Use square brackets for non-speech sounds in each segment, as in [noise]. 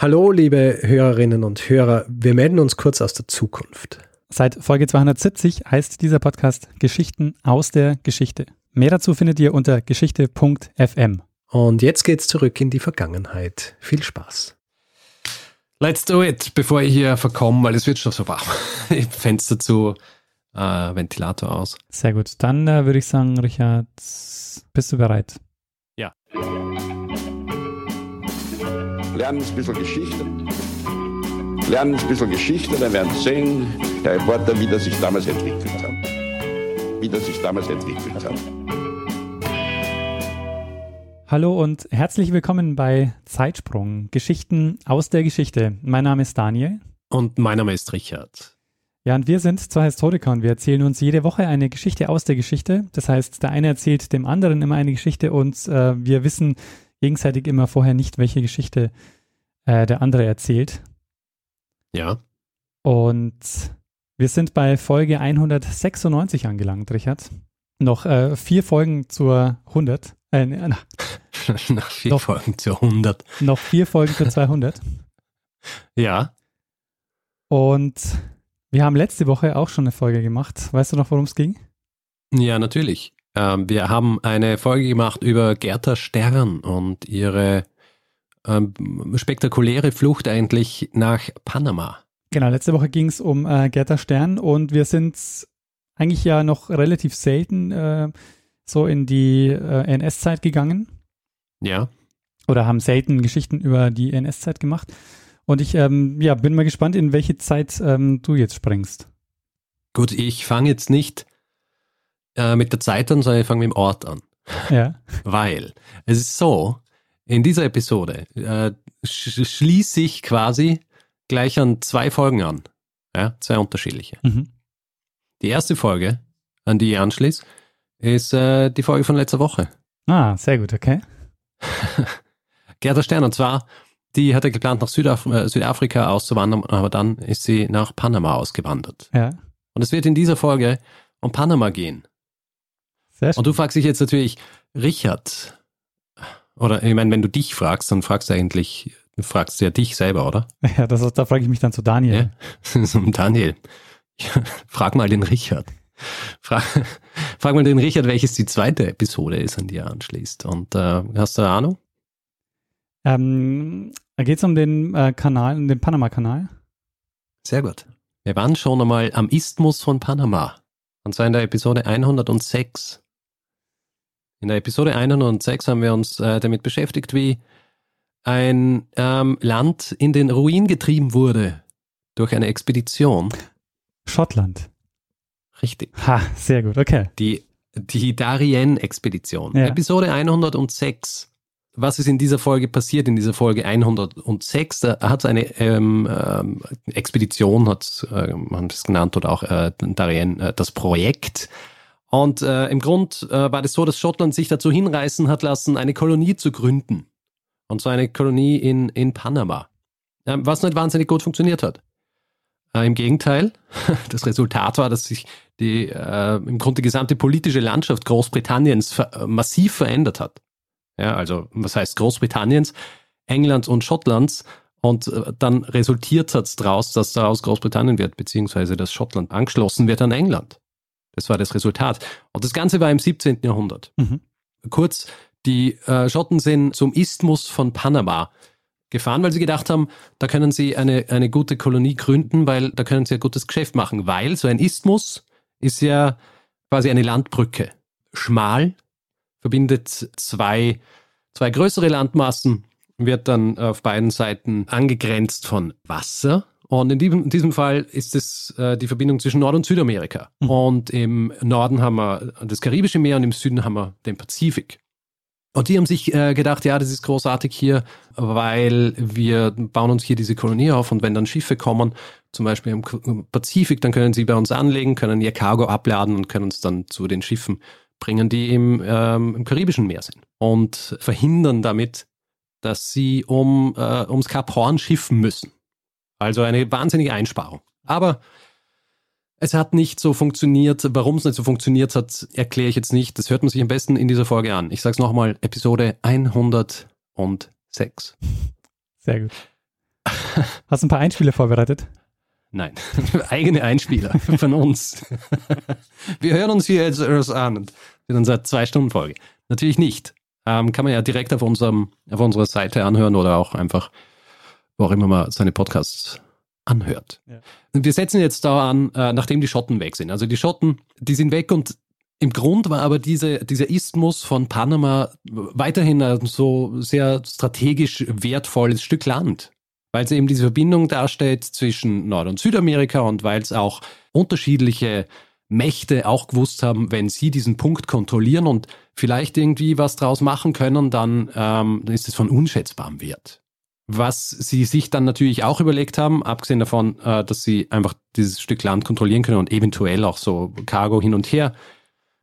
Hallo, liebe Hörerinnen und Hörer. Wir melden uns kurz aus der Zukunft. Seit Folge 270 heißt dieser Podcast Geschichten aus der Geschichte. Mehr dazu findet ihr unter geschichte.fm. Und jetzt geht's zurück in die Vergangenheit. Viel Spaß. Let's do it, bevor ich hier verkomme, weil es wird schon so warm. [laughs] Fenster zu, äh, Ventilator aus. Sehr gut. Dann äh, würde ich sagen, Richard, bist du bereit? Lernen ein bisschen Geschichte. Lernen ein bisschen Geschichte, dann werden Sie sehen, der Reporter, wie das sich damals entwickelt hat. Wie das sich damals entwickelt hat. Hallo und herzlich willkommen bei Zeitsprung, Geschichten aus der Geschichte. Mein Name ist Daniel. Und mein Name ist Richard. Ja, und wir sind zwei Historiker und wir erzählen uns jede Woche eine Geschichte aus der Geschichte. Das heißt, der eine erzählt dem anderen immer eine Geschichte und äh, wir wissen gegenseitig immer vorher nicht, welche Geschichte äh, der andere erzählt. Ja. Und wir sind bei Folge 196 angelangt, Richard. Noch äh, vier Folgen zur 100. Äh, nach, [laughs] nach vier noch, Folgen zur 100. Noch vier Folgen zur 200. [laughs] ja. Und wir haben letzte Woche auch schon eine Folge gemacht. Weißt du noch, worum es ging? Ja, natürlich. Ähm, wir haben eine Folge gemacht über Gerda Stern und ihre ähm, spektakuläre Flucht eigentlich nach Panama. Genau, letzte Woche ging es um äh, Gerda Stern und wir sind eigentlich ja noch relativ selten äh, so in die äh, NS-Zeit gegangen. Ja. Oder haben selten Geschichten über die NS-Zeit gemacht. Und ich ähm, ja, bin mal gespannt, in welche Zeit ähm, du jetzt springst. Gut, ich fange jetzt nicht äh, mit der Zeit an, sondern ich fange mit dem Ort an. Ja. Weil es ist so, in dieser Episode äh, sch schließe ich quasi gleich an zwei Folgen an. Ja, zwei unterschiedliche. Mhm. Die erste Folge, an die ich anschließe, ist äh, die Folge von letzter Woche. Ah, sehr gut, okay. [laughs] Gerda Stern, und zwar, die hatte geplant, nach Südaf äh, Südafrika auszuwandern, aber dann ist sie nach Panama ausgewandert. Ja. Und es wird in dieser Folge um Panama gehen. Sehr schön. Und du fragst dich jetzt natürlich, Richard, oder ich meine, wenn du dich fragst, dann fragst du eigentlich, du fragst ja dich selber, oder? [laughs] Ja, das, da frage ich mich dann zu Daniel. Ja, [laughs] zum Daniel. frag mal den Richard. Frag, [laughs] frag mal den Richard, welches die zweite Episode ist, an die er anschließt. Und äh, hast du eine Ahnung? Ähm, Geht es um den äh, Kanal, um den Panama-Kanal? Sehr gut. Wir waren schon einmal am Isthmus von Panama. Und zwar in der Episode 106. In der Episode 106 haben wir uns äh, damit beschäftigt, wie ein ähm, Land in den Ruin getrieben wurde durch eine Expedition. Schottland. Richtig. Ha, sehr gut, okay. Die, die Darien-Expedition. Ja. Episode 106. Was ist in dieser Folge passiert? In dieser Folge 106 da hat es eine ähm, ähm, Expedition, hat äh, man es genannt, oder auch äh, Darien, äh, das Projekt und äh, im Grund äh, war das so, dass Schottland sich dazu hinreißen hat lassen, eine Kolonie zu gründen. Und zwar eine Kolonie in, in Panama. Äh, was nicht wahnsinnig gut funktioniert hat. Äh, Im Gegenteil, [laughs] das Resultat war, dass sich die äh, im Grunde die gesamte politische Landschaft Großbritanniens ver äh, massiv verändert hat. Ja, also was heißt Großbritanniens, Englands und Schottlands. Und äh, dann resultiert hat es daraus, dass daraus Großbritannien wird, beziehungsweise dass Schottland angeschlossen wird an England. Das war das Resultat. Und das Ganze war im 17. Jahrhundert. Mhm. Kurz, die äh, Schotten sind zum Isthmus von Panama gefahren, weil sie gedacht haben, da können sie eine, eine gute Kolonie gründen, weil da können sie ein gutes Geschäft machen. Weil so ein Isthmus ist ja quasi eine Landbrücke. Schmal, verbindet zwei, zwei größere Landmassen, wird dann auf beiden Seiten angegrenzt von Wasser und in diesem, in diesem Fall ist es äh, die Verbindung zwischen Nord- und Südamerika. Mhm. Und im Norden haben wir das Karibische Meer und im Süden haben wir den Pazifik. Und die haben sich äh, gedacht, ja, das ist großartig hier, weil wir bauen uns hier diese Kolonie auf und wenn dann Schiffe kommen, zum Beispiel im Pazifik, dann können sie bei uns anlegen, können ihr Cargo abladen und können uns dann zu den Schiffen bringen, die im, ähm, im Karibischen Meer sind. Und verhindern damit, dass sie um, äh, ums Kap Horn schiffen müssen. Also eine wahnsinnige Einsparung. Aber es hat nicht so funktioniert. Warum es nicht so funktioniert hat, erkläre ich jetzt nicht. Das hört man sich am besten in dieser Folge an. Ich sage es nochmal, Episode 106. Sehr gut. Hast du ein paar Einspieler vorbereitet? Nein, [laughs] eigene Einspieler von uns. Wir hören uns hier jetzt an in unserer Zwei-Stunden-Folge. Natürlich nicht. Ähm, kann man ja direkt auf, unserem, auf unserer Seite anhören oder auch einfach, wo auch immer man seine Podcasts anhört. Ja. Wir setzen jetzt da an, äh, nachdem die Schotten weg sind. Also die Schotten, die sind weg und im Grund war aber diese, dieser Isthmus von Panama weiterhin ein so sehr strategisch wertvolles Stück Land, weil es eben diese Verbindung darstellt zwischen Nord- und Südamerika und weil es auch unterschiedliche Mächte auch gewusst haben, wenn sie diesen Punkt kontrollieren und vielleicht irgendwie was draus machen können, dann, ähm, dann ist es von unschätzbarem Wert. Was sie sich dann natürlich auch überlegt haben, abgesehen davon, äh, dass sie einfach dieses Stück Land kontrollieren können und eventuell auch so Cargo hin und her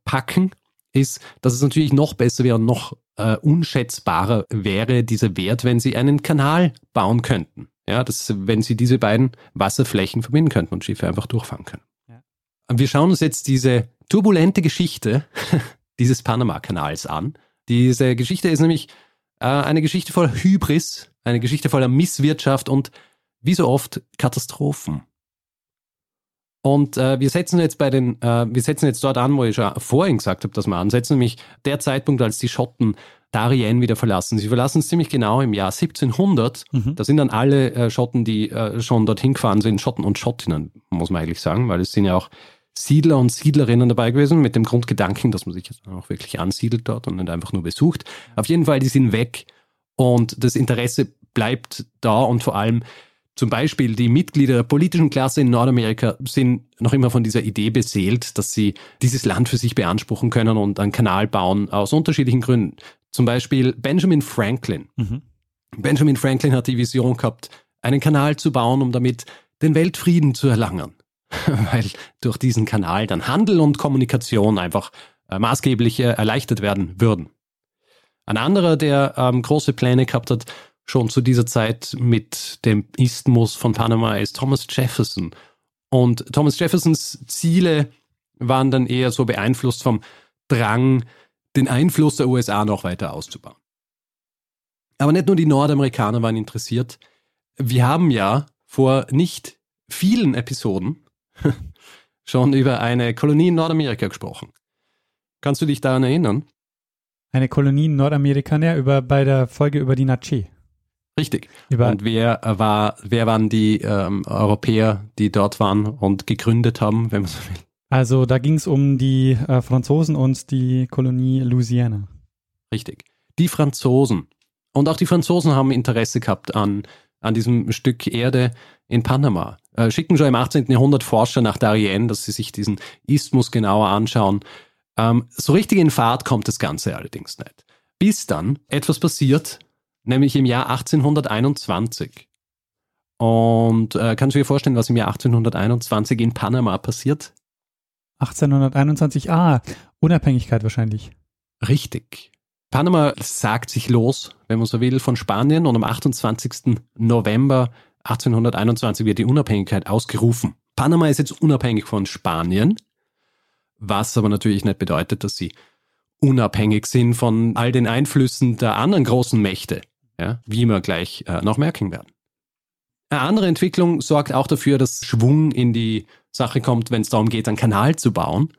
packen, ist, dass es natürlich noch besser wäre und noch äh, unschätzbarer wäre dieser Wert, wenn sie einen Kanal bauen könnten. Ja, dass, wenn sie diese beiden Wasserflächen verbinden könnten und Schiffe einfach durchfahren können. Ja. Wir schauen uns jetzt diese turbulente Geschichte [laughs] dieses Panama-Kanals an. Diese Geschichte ist nämlich äh, eine Geschichte voller Hybris, eine Geschichte voller Misswirtschaft und wie so oft Katastrophen. Und äh, wir setzen jetzt bei den, äh, wir setzen jetzt dort an, wo ich schon vorhin gesagt habe, dass wir ansetzen, nämlich der Zeitpunkt, als die Schotten Darien wieder verlassen. Sie verlassen es ziemlich genau im Jahr 1700. Mhm. Da sind dann alle äh, Schotten, die äh, schon dorthin gefahren sind, Schotten und Schottinnen, muss man eigentlich sagen, weil es sind ja auch Siedler und Siedlerinnen dabei gewesen, mit dem Grundgedanken, dass man sich jetzt auch wirklich ansiedelt dort und nicht einfach nur besucht. Auf jeden Fall, die sind weg und das Interesse bleibt da und vor allem zum Beispiel die Mitglieder der politischen Klasse in Nordamerika sind noch immer von dieser Idee beseelt, dass sie dieses Land für sich beanspruchen können und einen Kanal bauen, aus unterschiedlichen Gründen. Zum Beispiel Benjamin Franklin. Mhm. Benjamin Franklin hat die Vision gehabt, einen Kanal zu bauen, um damit den Weltfrieden zu erlangen. [laughs] Weil durch diesen Kanal dann Handel und Kommunikation einfach äh, maßgeblich äh, erleichtert werden würden. Ein anderer, der ähm, große Pläne gehabt hat, schon zu dieser Zeit mit dem Isthmus von Panama ist Thomas Jefferson. Und Thomas Jeffersons Ziele waren dann eher so beeinflusst vom Drang, den Einfluss der USA noch weiter auszubauen. Aber nicht nur die Nordamerikaner waren interessiert. Wir haben ja vor nicht vielen Episoden [laughs] schon über eine Kolonie in Nordamerika gesprochen. Kannst du dich daran erinnern? Eine Kolonie in Nordamerika, ja, über, bei der Folge über die Natsche. Richtig. Über und wer war, wer waren die ähm, Europäer, die dort waren und gegründet haben, wenn man so will? Also da ging es um die äh, Franzosen und die Kolonie Louisiana. Richtig. Die Franzosen. Und auch die Franzosen haben Interesse gehabt an, an diesem Stück Erde in Panama. Äh, schicken schon im 18. Jahrhundert Forscher nach Darien, dass sie sich diesen Isthmus genauer anschauen. Ähm, so richtig in Fahrt kommt das Ganze allerdings nicht. Bis dann etwas passiert, nämlich im Jahr 1821. Und äh, kannst du dir vorstellen, was im Jahr 1821 in Panama passiert? 1821, ah, Unabhängigkeit wahrscheinlich. Richtig. Panama sagt sich los, wenn man so will, von Spanien und am 28. November 1821 wird die Unabhängigkeit ausgerufen. Panama ist jetzt unabhängig von Spanien, was aber natürlich nicht bedeutet, dass sie unabhängig sind von all den Einflüssen der anderen großen Mächte ja, wie wir gleich äh, noch merken werden. Eine andere Entwicklung sorgt auch dafür, dass Schwung in die Sache kommt, wenn es darum geht, einen Kanal zu bauen.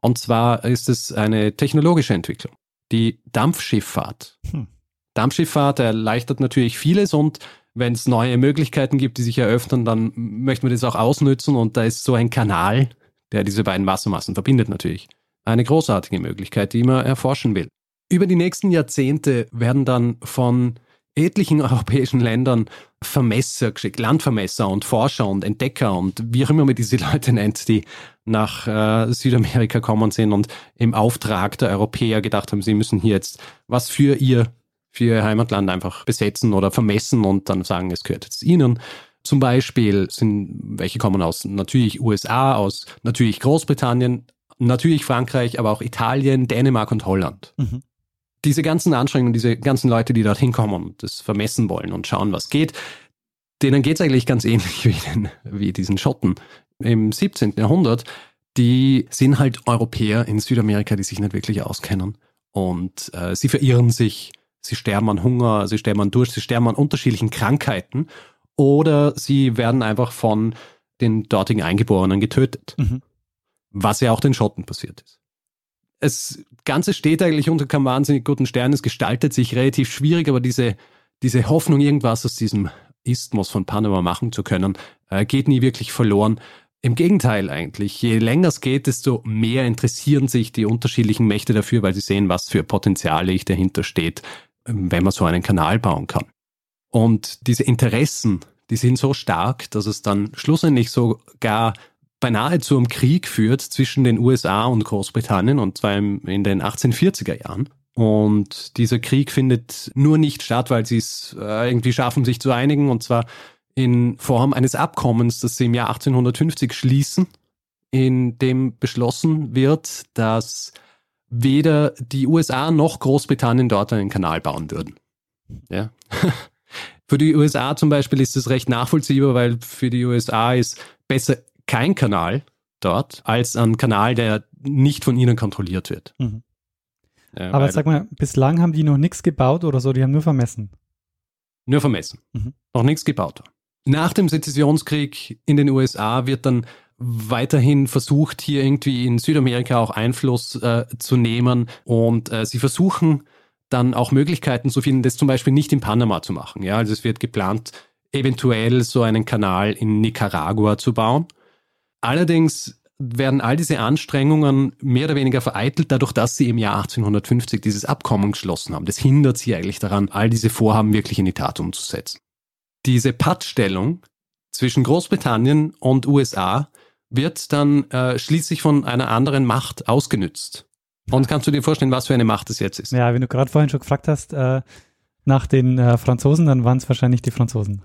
Und zwar ist es eine technologische Entwicklung, die Dampfschifffahrt. Hm. Dampfschifffahrt erleichtert natürlich vieles und wenn es neue Möglichkeiten gibt, die sich eröffnen, dann möchten wir das auch ausnützen und da ist so ein Kanal, der diese beiden Wassermassen verbindet natürlich, eine großartige Möglichkeit, die man erforschen will. Über die nächsten Jahrzehnte werden dann von etlichen [laughs] europäischen Ländern Vermesser geschickt, Landvermesser und Forscher und Entdecker und wie auch immer man diese Leute [laughs] nennt, die nach äh, Südamerika kommen sind und im Auftrag der Europäer gedacht haben, sie müssen hier jetzt was für ihr, für ihr Heimatland einfach besetzen oder vermessen und dann sagen, es gehört jetzt ihnen. Zum Beispiel sind welche kommen aus natürlich USA, aus natürlich Großbritannien, natürlich Frankreich, aber auch Italien, Dänemark und Holland. Mhm diese ganzen Anstrengungen, diese ganzen Leute, die dorthin kommen und das vermessen wollen und schauen, was geht, denen geht es eigentlich ganz ähnlich [laughs] wie, den, wie diesen Schotten im 17. Jahrhundert. Die sind halt Europäer in Südamerika, die sich nicht wirklich auskennen. Und äh, sie verirren sich, sie sterben an Hunger, sie sterben an Durst, sie sterben an unterschiedlichen Krankheiten. Oder sie werden einfach von den dortigen Eingeborenen getötet. Mhm. Was ja auch den Schotten passiert ist. Das Ganze steht eigentlich unter keinem wahnsinnig guten Stern. Es gestaltet sich relativ schwierig, aber diese, diese Hoffnung, irgendwas aus diesem Isthmus von Panama machen zu können, äh, geht nie wirklich verloren. Im Gegenteil eigentlich. Je länger es geht, desto mehr interessieren sich die unterschiedlichen Mächte dafür, weil sie sehen, was für Potenziale dahinter steht, ähm, wenn man so einen Kanal bauen kann. Und diese Interessen, die sind so stark, dass es dann schlussendlich sogar beinahe zu einem Krieg führt zwischen den USA und Großbritannien, und zwar in den 1840er Jahren. Und dieser Krieg findet nur nicht statt, weil sie es äh, irgendwie schaffen, sich zu einigen, und zwar in Form eines Abkommens, das sie im Jahr 1850 schließen, in dem beschlossen wird, dass weder die USA noch Großbritannien dort einen Kanal bauen würden. Ja. [laughs] für die USA zum Beispiel ist es recht nachvollziehbar, weil für die USA ist besser kein Kanal dort als ein Kanal, der nicht von ihnen kontrolliert wird. Mhm. Äh, Aber sag mal, bislang haben die noch nichts gebaut oder so, die haben nur vermessen. Nur vermessen. Mhm. Noch nichts gebaut. Nach dem Sezessionskrieg in den USA wird dann weiterhin versucht, hier irgendwie in Südamerika auch Einfluss äh, zu nehmen und äh, sie versuchen dann auch Möglichkeiten zu finden, das zum Beispiel nicht in Panama zu machen. Ja, also es wird geplant, eventuell so einen Kanal in Nicaragua zu bauen. Allerdings werden all diese Anstrengungen mehr oder weniger vereitelt, dadurch, dass sie im Jahr 1850 dieses Abkommen geschlossen haben. Das hindert sie eigentlich daran, all diese Vorhaben wirklich in die Tat umzusetzen diese Pattstellung zwischen Großbritannien und USA wird dann äh, schließlich von einer anderen Macht ausgenützt. Und kannst du dir vorstellen, was für eine Macht es jetzt ist? Ja, wenn du gerade vorhin schon gefragt hast, äh, nach den äh, Franzosen, dann waren es wahrscheinlich die Franzosen.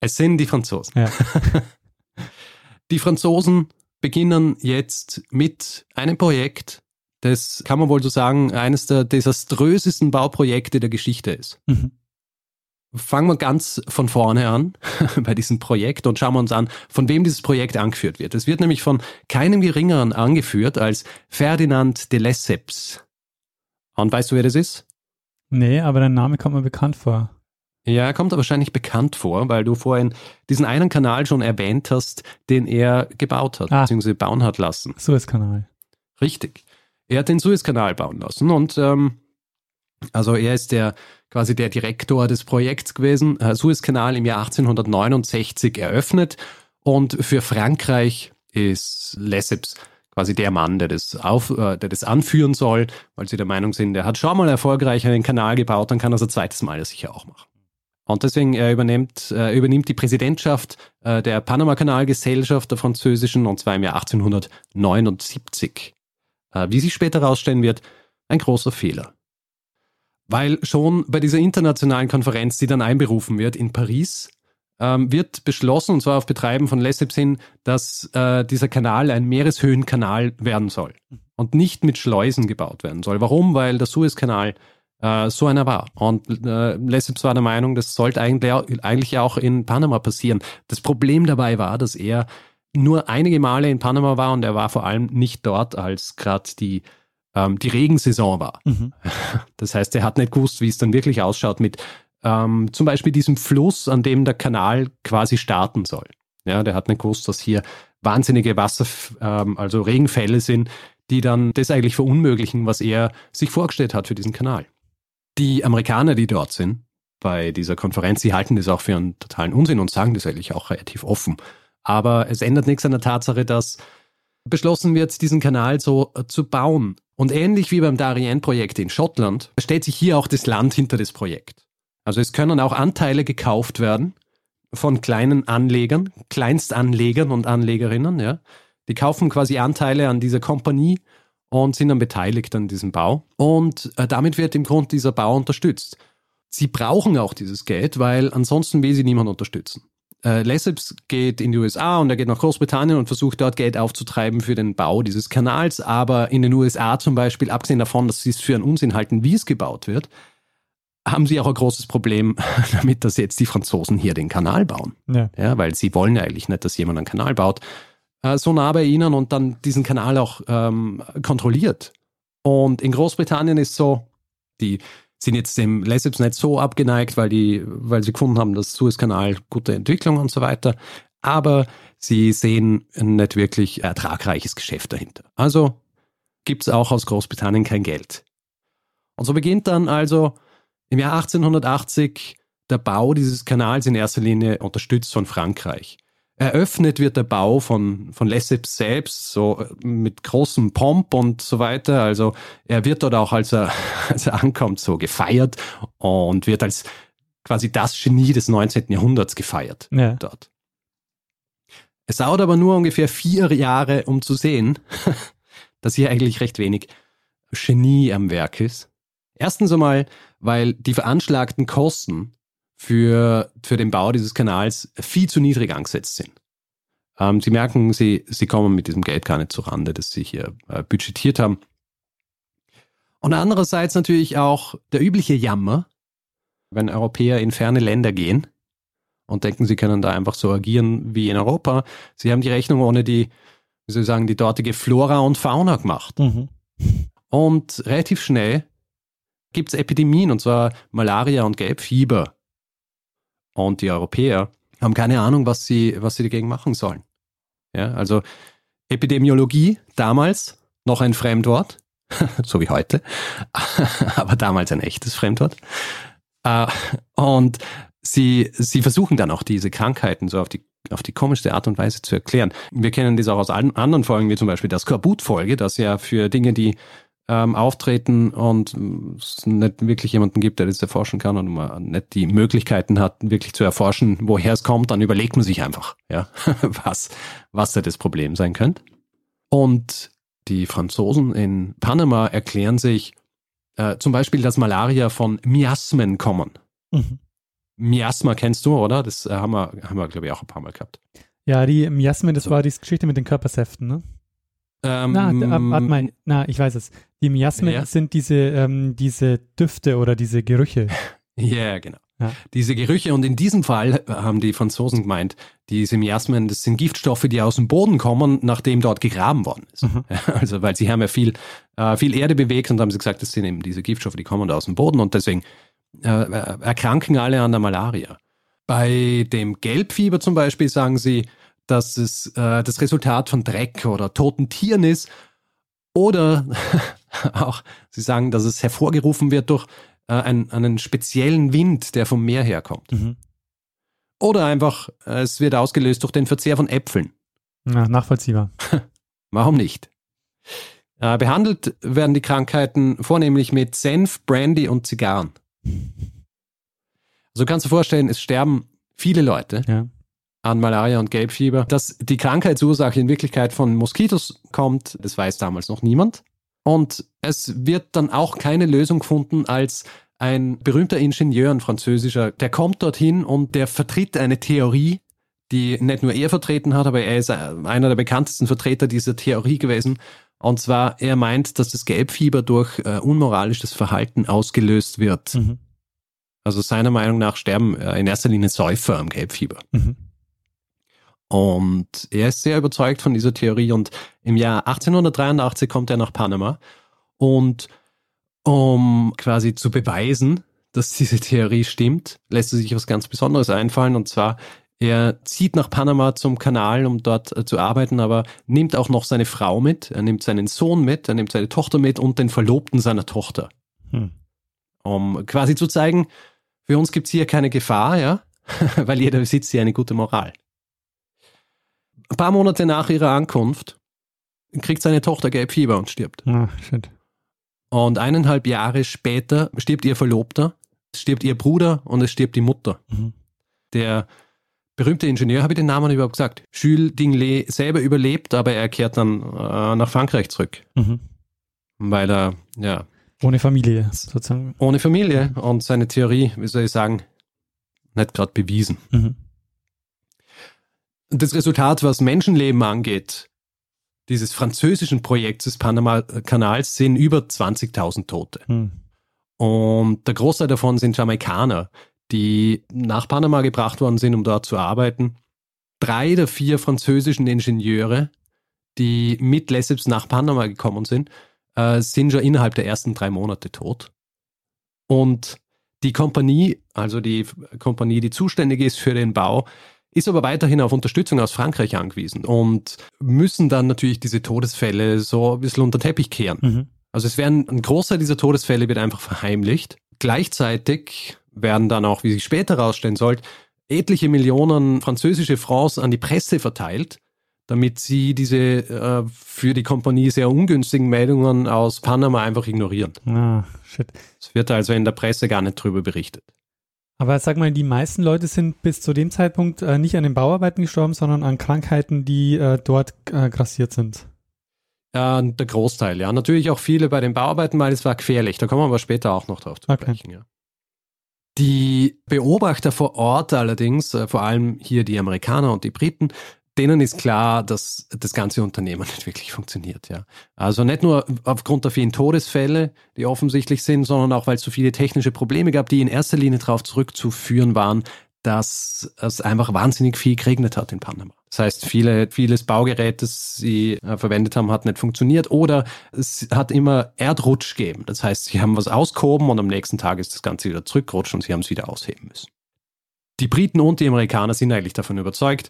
Es sind die Franzosen. Ja. [laughs] die Franzosen beginnen jetzt mit einem Projekt, das kann man wohl so sagen, eines der desaströsesten Bauprojekte der Geschichte ist. Mhm fangen wir ganz von vorne an [laughs] bei diesem Projekt und schauen wir uns an, von wem dieses Projekt angeführt wird. Es wird nämlich von keinem geringeren angeführt als Ferdinand de Lesseps. Und weißt du, wer das ist? Nee, aber der Name kommt mir bekannt vor. Ja, er kommt wahrscheinlich bekannt vor, weil du vorhin diesen einen Kanal schon erwähnt hast, den er gebaut hat, ah, beziehungsweise bauen hat lassen. Suezkanal. Richtig. Er hat den Suezkanal bauen lassen und ähm, also er ist der quasi der Direktor des Projekts gewesen, äh, Suezkanal im Jahr 1869 eröffnet und für Frankreich ist Lesseps quasi der Mann, der das, auf, äh, der das anführen soll, weil sie der Meinung sind, er hat schon mal erfolgreich einen Kanal gebaut, dann kann er es ein zweites Mal sicher auch machen. Und deswegen er übernimmt, äh, übernimmt die Präsidentschaft der Panama-Kanal-Gesellschaft der französischen und zwar im Jahr 1879. Äh, wie sich später herausstellen wird, ein großer Fehler. Weil schon bei dieser internationalen Konferenz, die dann einberufen wird in Paris, ähm, wird beschlossen, und zwar auf Betreiben von Lesseps hin, dass äh, dieser Kanal ein Meereshöhenkanal werden soll und nicht mit Schleusen gebaut werden soll. Warum? Weil der Suezkanal äh, so einer war. Und äh, Lesseps war der Meinung, das sollte eigentlich, eigentlich auch in Panama passieren. Das Problem dabei war, dass er nur einige Male in Panama war und er war vor allem nicht dort, als gerade die ähm, die Regensaison war. Mhm. [laughs] Das heißt, er hat nicht gewusst, wie es dann wirklich ausschaut mit ähm, zum Beispiel diesem Fluss, an dem der Kanal quasi starten soll. Ja, der hat nicht gewusst, dass hier wahnsinnige Wasser, ähm, also Regenfälle sind, die dann das eigentlich verunmöglichen, was er sich vorgestellt hat für diesen Kanal. Die Amerikaner, die dort sind, bei dieser Konferenz, die halten das auch für einen totalen Unsinn und sagen das eigentlich auch relativ offen. Aber es ändert nichts an der Tatsache, dass beschlossen wird, diesen Kanal so äh, zu bauen. Und ähnlich wie beim Darien-Projekt in Schottland stellt sich hier auch das Land hinter das Projekt. Also es können auch Anteile gekauft werden von kleinen Anlegern, Kleinstanlegern und Anlegerinnen, ja. Die kaufen quasi Anteile an dieser Kompanie und sind dann beteiligt an diesem Bau. Und äh, damit wird im Grunde dieser Bau unterstützt. Sie brauchen auch dieses Geld, weil ansonsten will sie niemand unterstützen äh, Lesseps geht in die USA und er geht nach Großbritannien und versucht dort Geld aufzutreiben für den Bau dieses Kanals. Aber in den USA zum Beispiel, abgesehen davon, dass sie es für einen Unsinn halten, wie es gebaut wird, haben sie auch ein großes Problem [laughs] damit, dass jetzt die Franzosen hier den Kanal bauen. Ja. ja weil sie wollen ja eigentlich nicht, dass jemand einen Kanal baut. Äh, so nah bei ihnen und dann diesen Kanal auch ähm, kontrolliert. Und in Großbritannien ist so, die sind jetzt dem Lesseps nicht so abgeneigt, weil die, weil sie gefunden haben, dass Suezkanal gute Entwicklung und so weiter. Aber sie sehen nicht wirklich ertragreiches Geschäft dahinter. Also gibt es auch aus Großbritannien kein Geld. Und so beginnt dann also im Jahr 1880 der Bau dieses Kanals in erster Linie unterstützt von Frankreich. Eröffnet wird der Bau von, von Lesseps selbst, so mit großem Pomp und so weiter. Also er wird dort auch, als er, [laughs] als er ankommt, so gefeiert und wird als quasi das Genie des 19. Jahrhunderts gefeiert ja. dort. Es dauert aber nur ungefähr vier Jahre, um zu sehen, [laughs] dass hier eigentlich recht wenig Genie am Werk ist. Erstens einmal, weil die veranschlagten Kosten für, für den Bau dieses Kanals viel zu niedrig angesetzt sind. Ähm, sie merken, sie, sie kommen mit diesem Geld gar nicht zurande, das sie hier äh, budgetiert haben. Und andererseits natürlich auch der übliche Jammer, wenn Europäer in ferne Länder gehen und denken, sie können da einfach so agieren wie in Europa. Sie haben die Rechnung ohne die, wie soll ich sagen, die dortige Flora und Fauna gemacht. Mhm. Und relativ schnell gibt es Epidemien, und zwar Malaria und Gelbfieber. Und die Europäer haben keine Ahnung, was sie, was sie dagegen machen sollen. Ja, also Epidemiologie damals noch ein Fremdwort, [laughs] so wie heute, [laughs] aber damals ein echtes Fremdwort. Äh, und sie, sie versuchen dann auch diese Krankheiten so auf die, auf die komischste Art und Weise zu erklären. Wir kennen das auch aus allen anderen Folgen, wie zum Beispiel das Skorbut-Folge, das ja für Dinge, die ähm, auftreten und es nicht wirklich jemanden gibt, der das erforschen kann und man nicht die Möglichkeiten hat, wirklich zu erforschen, woher es kommt, dann überlegt man sich einfach, ja, [laughs] was, was da das Problem sein könnte. Und die Franzosen in Panama erklären sich äh, zum Beispiel, dass Malaria von Miasmen kommen. Mhm. Miasma kennst du, oder? Das äh, haben wir, haben wir, glaube ich, auch ein paar Mal gehabt. Ja, die Miasmen, das so. war die Geschichte mit den Körpersäften, ne? Ähm, na, warte mal, na, ich weiß es. Die Miasmen ja. sind diese, ähm, diese Düfte oder diese Gerüche. [laughs] Ja, genau. Ja. Diese Gerüche und in diesem Fall haben die Franzosen gemeint, diese Miasmen, das sind Giftstoffe, die aus dem Boden kommen, nachdem dort gegraben worden ist. Mhm. [laughs] Also weil sie haben ja viel, äh, viel Erde bewegt und haben sie gesagt, das sind eben diese Giftstoffe, die kommen aus dem Boden und deswegen äh, erkranken alle an der Malaria. Bei dem Gelbfieber zum Beispiel sagen sie, dass es äh, das Resultat von Dreck oder toten Tieren ist. Oder [laughs] auch, sie sagen, dass es hervorgerufen wird durch äh, einen, einen speziellen Wind, der vom Meer herkommt. Mhm. Oder einfach, äh, es wird ausgelöst durch den Verzehr von Äpfeln. Ja, nachvollziehbar. [laughs] Warum nicht? Äh, behandelt werden die Krankheiten vornehmlich mit Senf, Brandy und Zigarren. Also kannst du dir vorstellen, es sterben viele Leute. Ja an Malaria und Gelbfieber. Dass die Krankheitsursache in Wirklichkeit von Moskitos kommt, das weiß damals noch niemand. Und es wird dann auch keine Lösung gefunden als ein berühmter Ingenieur, ein französischer, der kommt dorthin und der vertritt eine Theorie, die nicht nur er vertreten hat, aber er ist einer der bekanntesten Vertreter dieser Theorie gewesen. Und zwar, er meint, dass das Gelbfieber durch äh, unmoralisches Verhalten ausgelöst wird. Mhm. Also seiner Meinung nach sterben äh, in erster Linie Säufer am Gelbfieber. Mhm. Und er ist sehr überzeugt von dieser Theorie und im Jahr 1883 kommt er nach Panama und um quasi zu beweisen, dass diese Theorie stimmt, lässt er sich was ganz Besonderes einfallen und zwar er zieht nach Panama zum Kanal, um dort äh, zu arbeiten, aber nimmt auch noch seine Frau mit, er nimmt seinen Sohn mit, er nimmt seine Tochter mit und den Verlobten seiner Tochter. Hm. Um quasi zu zeigen, für uns gibt's hier keine Gefahr, ja, [laughs] weil jeder besitzt hier eine gute Moral. Ein paar Monate nach ihrer Ankunft kriegt seine Tochter Gelbfieber und stirbt. Ah, shit. Und eineinhalb Jahre später stirbt ihr Verlobter, es stirbt ihr Bruder und es stirbt die Mutter. Mhm. Der berühmte Ingenieur, habe ich den Namen überhaupt gesagt, Jules Dingley selber überlebt, aber er kehrt dann äh, nach Frankreich zurück. Mhm. Weil er, ja. Ohne Familie sozusagen. Ohne Familie und seine Theorie, wie soll ich sagen, nicht gerade bewiesen. Mhm das Resultat, was Menschenleben angeht, dieses französischen Projekts des Panama-Kanals sind über 20.000 Tote. Hm. Und der Großteil davon sind Jamaikaner, die nach Panama gebracht worden sind, um dort zu arbeiten. Drei der vier französischen Ingenieure, die mit Lesseps nach Panama gekommen sind, äh, sind schon innerhalb der ersten drei Monate tot. Und die Kompanie, also die Kompanie, die zuständig ist für den Bau, ist aber weiterhin auf Unterstützung aus Frankreich angewiesen und müssen dann natürlich diese Todesfälle so ein bisschen unter den Teppich kehren. Mhm. Also es werden, ein Großteil dieser Todesfälle wird einfach verheimlicht. Gleichzeitig werden dann auch, wie sich später herausstellen sollte, etliche Millionen französische Francs an die Presse verteilt, damit sie diese äh, für die Kompanie sehr ungünstigen Meldungen aus Panama einfach ignorieren. Ah, shit. Es wird also in der Presse gar nicht drüber berichtet. Aber sag mal, die meisten Leute sind bis zu dem Zeitpunkt äh, nicht an den Bauarbeiten gestorben, sondern an Krankheiten, die äh, dort äh, grassiert sind. Ja, der Großteil, ja. Natürlich auch viele bei den Bauarbeiten, weil es war gefährlich. Da kommen wir aber später auch noch drauf zu okay. sprechen, ja. Die Beobachter vor Ort allerdings, äh, vor allem hier die Amerikaner und die Briten, denen ist klar, dass das ganze Unternehmen [laughs] nicht wirklich funktioniert. Ja. Also nicht nur aufgrund der vielen Todesfälle, die offensichtlich sind, sondern auch, weil es so viele technische Probleme gab, die in erster Linie darauf zurückzuführen waren, dass es einfach wahnsinnig viel geregnet hat in Panama. Das heißt, viele, vieles Baugerät, das sie äh, verwendet haben, hat nicht funktioniert oder es hat immer Erdrutsch gegeben. Das heißt, sie haben was ausgehoben und am nächsten Tag ist das Ganze wieder zurückgerutscht und sie haben es wieder ausheben müssen. Die Briten und die Amerikaner sind eigentlich davon überzeugt,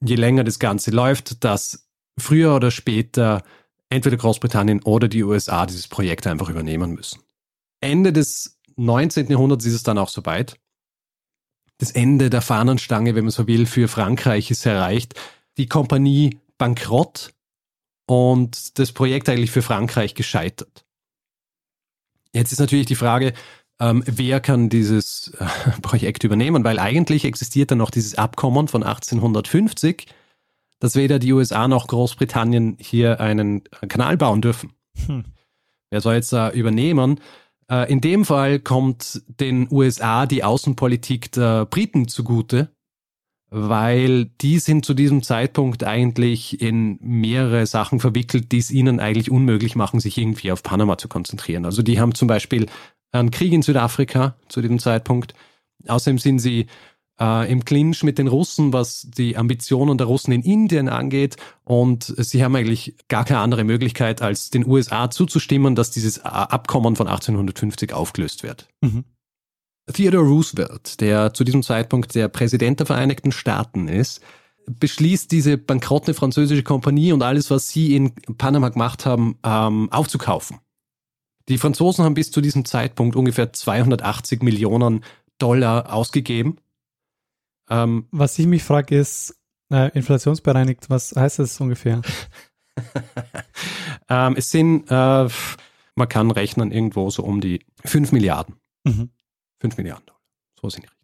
je länger das Ganze läuft, dass früher oder später entweder Großbritannien oder die USA dieses Projekt einfach übernehmen müssen. Ende des 19. Jahrhunderts ist es dann auch soweit. Das Ende der Fahnenstange, wenn man so will, für Frankreich ist erreicht. Die Kompanie bankrott und das Projekt eigentlich für Frankreich gescheitert. Jetzt ist natürlich die Frage, ähm, wer kann dieses äh, [laughs] Projekt übernehmen, weil eigentlich existiert dann noch dieses Abkommen von 1850, dass weder die USA noch Großbritannien hier einen Kanal bauen dürfen. Hm. Wer soll jetzt da übernehmen? Äh, in dem Fall kommt den USA die Außenpolitik der Briten zugute, weil die sind zu diesem Zeitpunkt eigentlich in mehrere Sachen verwickelt, die es ihnen eigentlich unmöglich machen, sich irgendwie auf Panama zu konzentrieren. Also die haben zum Beispiel einen Krieg in Südafrika zu diesem Zeitpunkt. Außerdem sind sie äh, im Clinch mit den Russen, was die Ambitionen der Russen in Indien angeht. Und sie haben eigentlich gar keine andere Möglichkeit, als den USA zuzustimmen, dass dieses Abkommen von 1850 aufgelöst wird. Mhm. Theodore Roosevelt, der zu diesem Zeitpunkt der Präsident der Vereinigten Staaten ist, beschließt, diese bankrotte französische Kompanie und alles, was sie in Panama gemacht haben, ähm, aufzukaufen. Die Franzosen haben bis zu diesem Zeitpunkt ungefähr 280 Millionen Dollar ausgegeben. Ähm, was ich mich frage, ist, äh, inflationsbereinigt, was heißt das ungefähr? [laughs] ähm, es sind, äh, man kann rechnen, irgendwo so um die 5 Milliarden. Mhm. 5 Milliarden Dollar. So sind die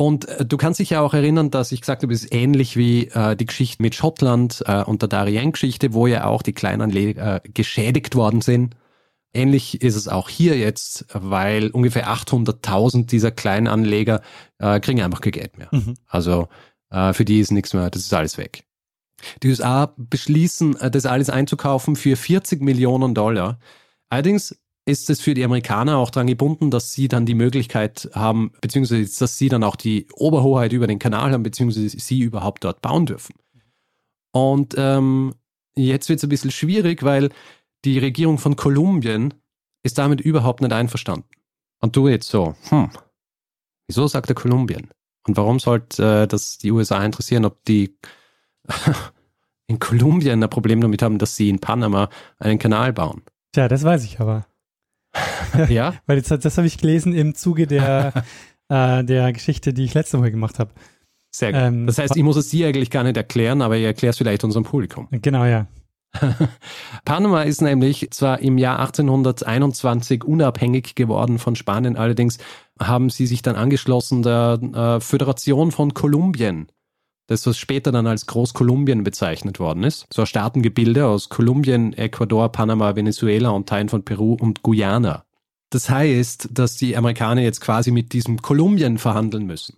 und äh, du kannst dich ja auch erinnern, dass ich gesagt habe, es ist ähnlich wie äh, die Geschichte mit Schottland äh, und der Darien-Geschichte, wo ja auch die Kleinanleger äh, geschädigt worden sind. Ähnlich ist es auch hier jetzt, weil ungefähr 800.000 dieser Kleinanleger äh, kriegen einfach kein Geld mehr. Mhm. Also äh, für die ist nichts mehr, das ist alles weg. Die USA beschließen, das alles einzukaufen für 40 Millionen Dollar. Allerdings ist es für die Amerikaner auch daran gebunden, dass sie dann die Möglichkeit haben, beziehungsweise dass sie dann auch die Oberhoheit über den Kanal haben, beziehungsweise sie überhaupt dort bauen dürfen. Und ähm, jetzt wird es ein bisschen schwierig, weil die Regierung von Kolumbien ist damit überhaupt nicht einverstanden. Und du jetzt so, hm, wieso sagt er Kolumbien? Und warum sollte äh, das die USA interessieren, ob die [laughs] in Kolumbien ein Problem damit haben, dass sie in Panama einen Kanal bauen? Tja, das weiß ich aber. [laughs] ja. Weil das, das habe ich gelesen im Zuge der, [laughs] äh, der Geschichte, die ich letzte Woche gemacht habe. Sehr gut. Ähm, das heißt, ich muss es dir eigentlich gar nicht erklären, aber ich erkläre es vielleicht unserem Publikum. Genau, ja. [laughs] Panama ist nämlich zwar im Jahr 1821 unabhängig geworden von Spanien, allerdings haben sie sich dann angeschlossen der äh, Föderation von Kolumbien, das was später dann als Großkolumbien bezeichnet worden ist. So Staatengebilde aus Kolumbien, Ecuador, Panama, Venezuela und Teilen von Peru und Guyana. Das heißt, dass die Amerikaner jetzt quasi mit diesem Kolumbien verhandeln müssen.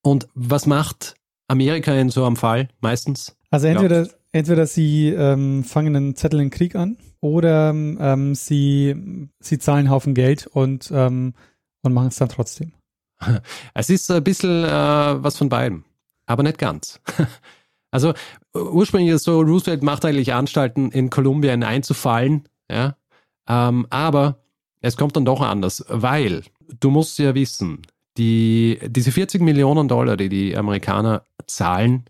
Und was macht Amerika in so einem Fall meistens? Also entweder, entweder sie ähm, fangen einen Zettel in Krieg an oder ähm, sie, sie zahlen einen Haufen Geld und, ähm, und machen es dann trotzdem. [laughs] Es ist ein bisschen äh, was von beidem aber nicht ganz. [laughs] Also ursprünglich ist es so, Roosevelt macht eigentlich Anstalten, in Kolumbien einzufallen, ja. Ähm, aber Es kommt dann doch anders, weil du musst ja wissen, die, diese 40 Millionen Dollar, die die Amerikaner zahlen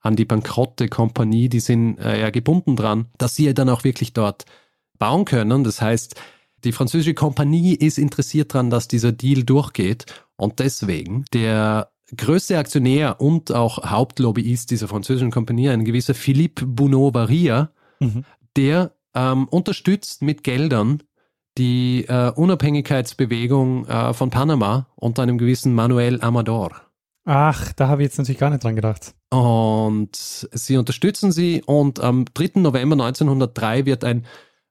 an die bankrotte Kompanie, die sind äh, ja gebunden dran, dass sie ja dann auch wirklich dort bauen können. Das heißt, die französische Kompanie ist interessiert daran, dass dieser Deal durchgeht und deswegen der größte Aktionär und auch Hauptlobbyist dieser französischen Kompanie, ein gewisser Philippe Bounot-Barilla, mhm. der ähm, unterstützt mit Geldern die äh, Unabhängigkeitsbewegung äh, von Panama unter einem gewissen Manuel Amador. Ach, da habe ich jetzt natürlich gar nicht dran gedacht. Und sie unterstützen sie und am 3. November 1903 wird ein,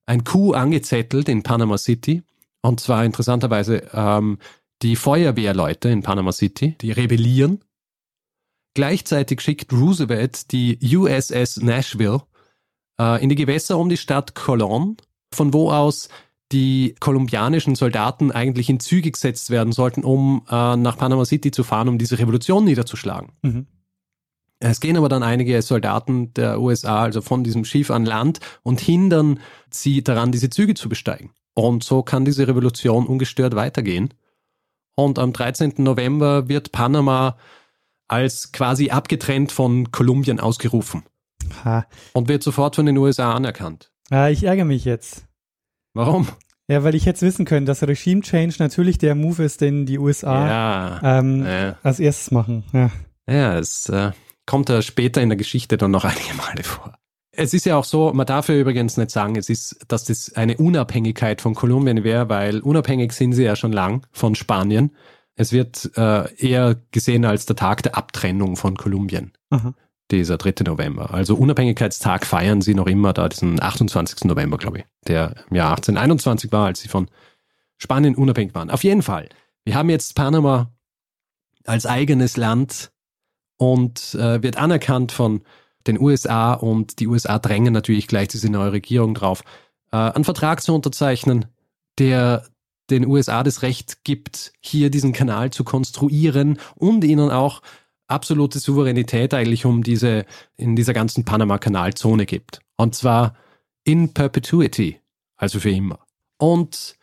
ein Coup angezettelt in Panama City. Und zwar interessanterweise ähm, die Feuerwehrleute in Panama City, die rebellieren. Gleichzeitig schickt Roosevelt die USS Nashville äh, in die Gewässer um die Stadt Colon, von wo aus die kolumbianischen Soldaten eigentlich in Züge gesetzt werden sollten, um äh, nach Panama City zu fahren, um diese Revolution niederzuschlagen. Mhm. Es gehen aber dann einige Soldaten der USA, also von diesem Schiff an Land und hindern sie daran, diese Züge zu besteigen. Und so kann diese Revolution ungestört weitergehen. Und am 13. November wird Panama als quasi abgetrennt von Kolumbien ausgerufen. Ha. Und wird sofort von den USA anerkannt. Ah, ich ärgere mich jetzt. Warum? Ja, weil ich jetzt wissen können, dass Regime Change natürlich der Move ist, den die USA ja, ähm, ja. als erstes machen. Ja, ja es äh, kommt ja später in der Geschichte dann noch einige Male vor. Es ist ja auch so, man darf ja übrigens nicht sagen, es ist, dass das eine Unabhängigkeit von Kolumbien wäre, weil unabhängig sind sie ja schon lang von Spanien. Es wird äh, eher gesehen als der Tag der Abtrennung von Kolumbien. Aha. Dieser 3. November. Also Unabhängigkeitstag feiern sie noch immer da, diesen 28. November, glaube ich, der im Jahr 1821 war, als sie von Spanien unabhängig waren. Auf jeden Fall. Wir haben jetzt Panama als eigenes Land und äh, wird anerkannt von den USA und die USA drängen natürlich gleich diese neue Regierung drauf, äh, einen Vertrag zu unterzeichnen, der den USA das Recht gibt, hier diesen Kanal zu konstruieren und ihnen auch absolute Souveränität eigentlich um diese, in dieser ganzen Panama-Kanalzone gibt. Und zwar in perpetuity, also für immer. Und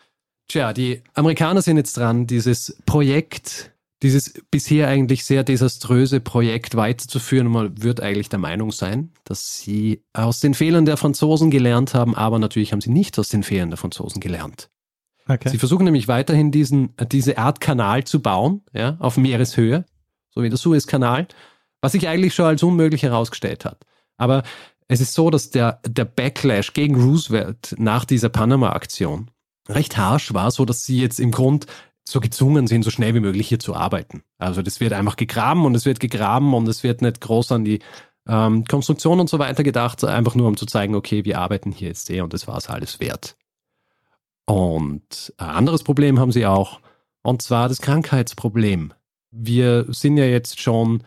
tja, die Amerikaner sind jetzt dran, dieses Projekt dieses bisher eigentlich sehr desaströse Projekt weiterzuführen. Man wird eigentlich der Meinung sein, dass sie aus den Fehlern der Franzosen gelernt haben, aber natürlich haben sie nicht aus den Fehlern der Franzosen gelernt. Okay. Sie versuchen nämlich weiterhin diesen, diese Art Kanal zu bauen, ja, auf Meereshöhe, so wie der Suezkanal, was sich eigentlich schon als unmöglich herausgestellt hat. Aber es ist so, dass der, der Backlash gegen Roosevelt nach dieser Panama-Aktion recht harsch war, so dass sie jetzt im Grund so gezwungen sind, so schnell wie möglich hier zu arbeiten. Also das wird einfach gegraben und es wird gegraben und es wird nicht groß an die ähm, Konstruktion und so weiter gedacht, einfach nur um zu zeigen, okay, wir arbeiten hier jetzt eh und das war es alles wert. Und ein anderes Problem haben sie auch, und zwar das Krankheitsproblem. Wir sind ja jetzt schon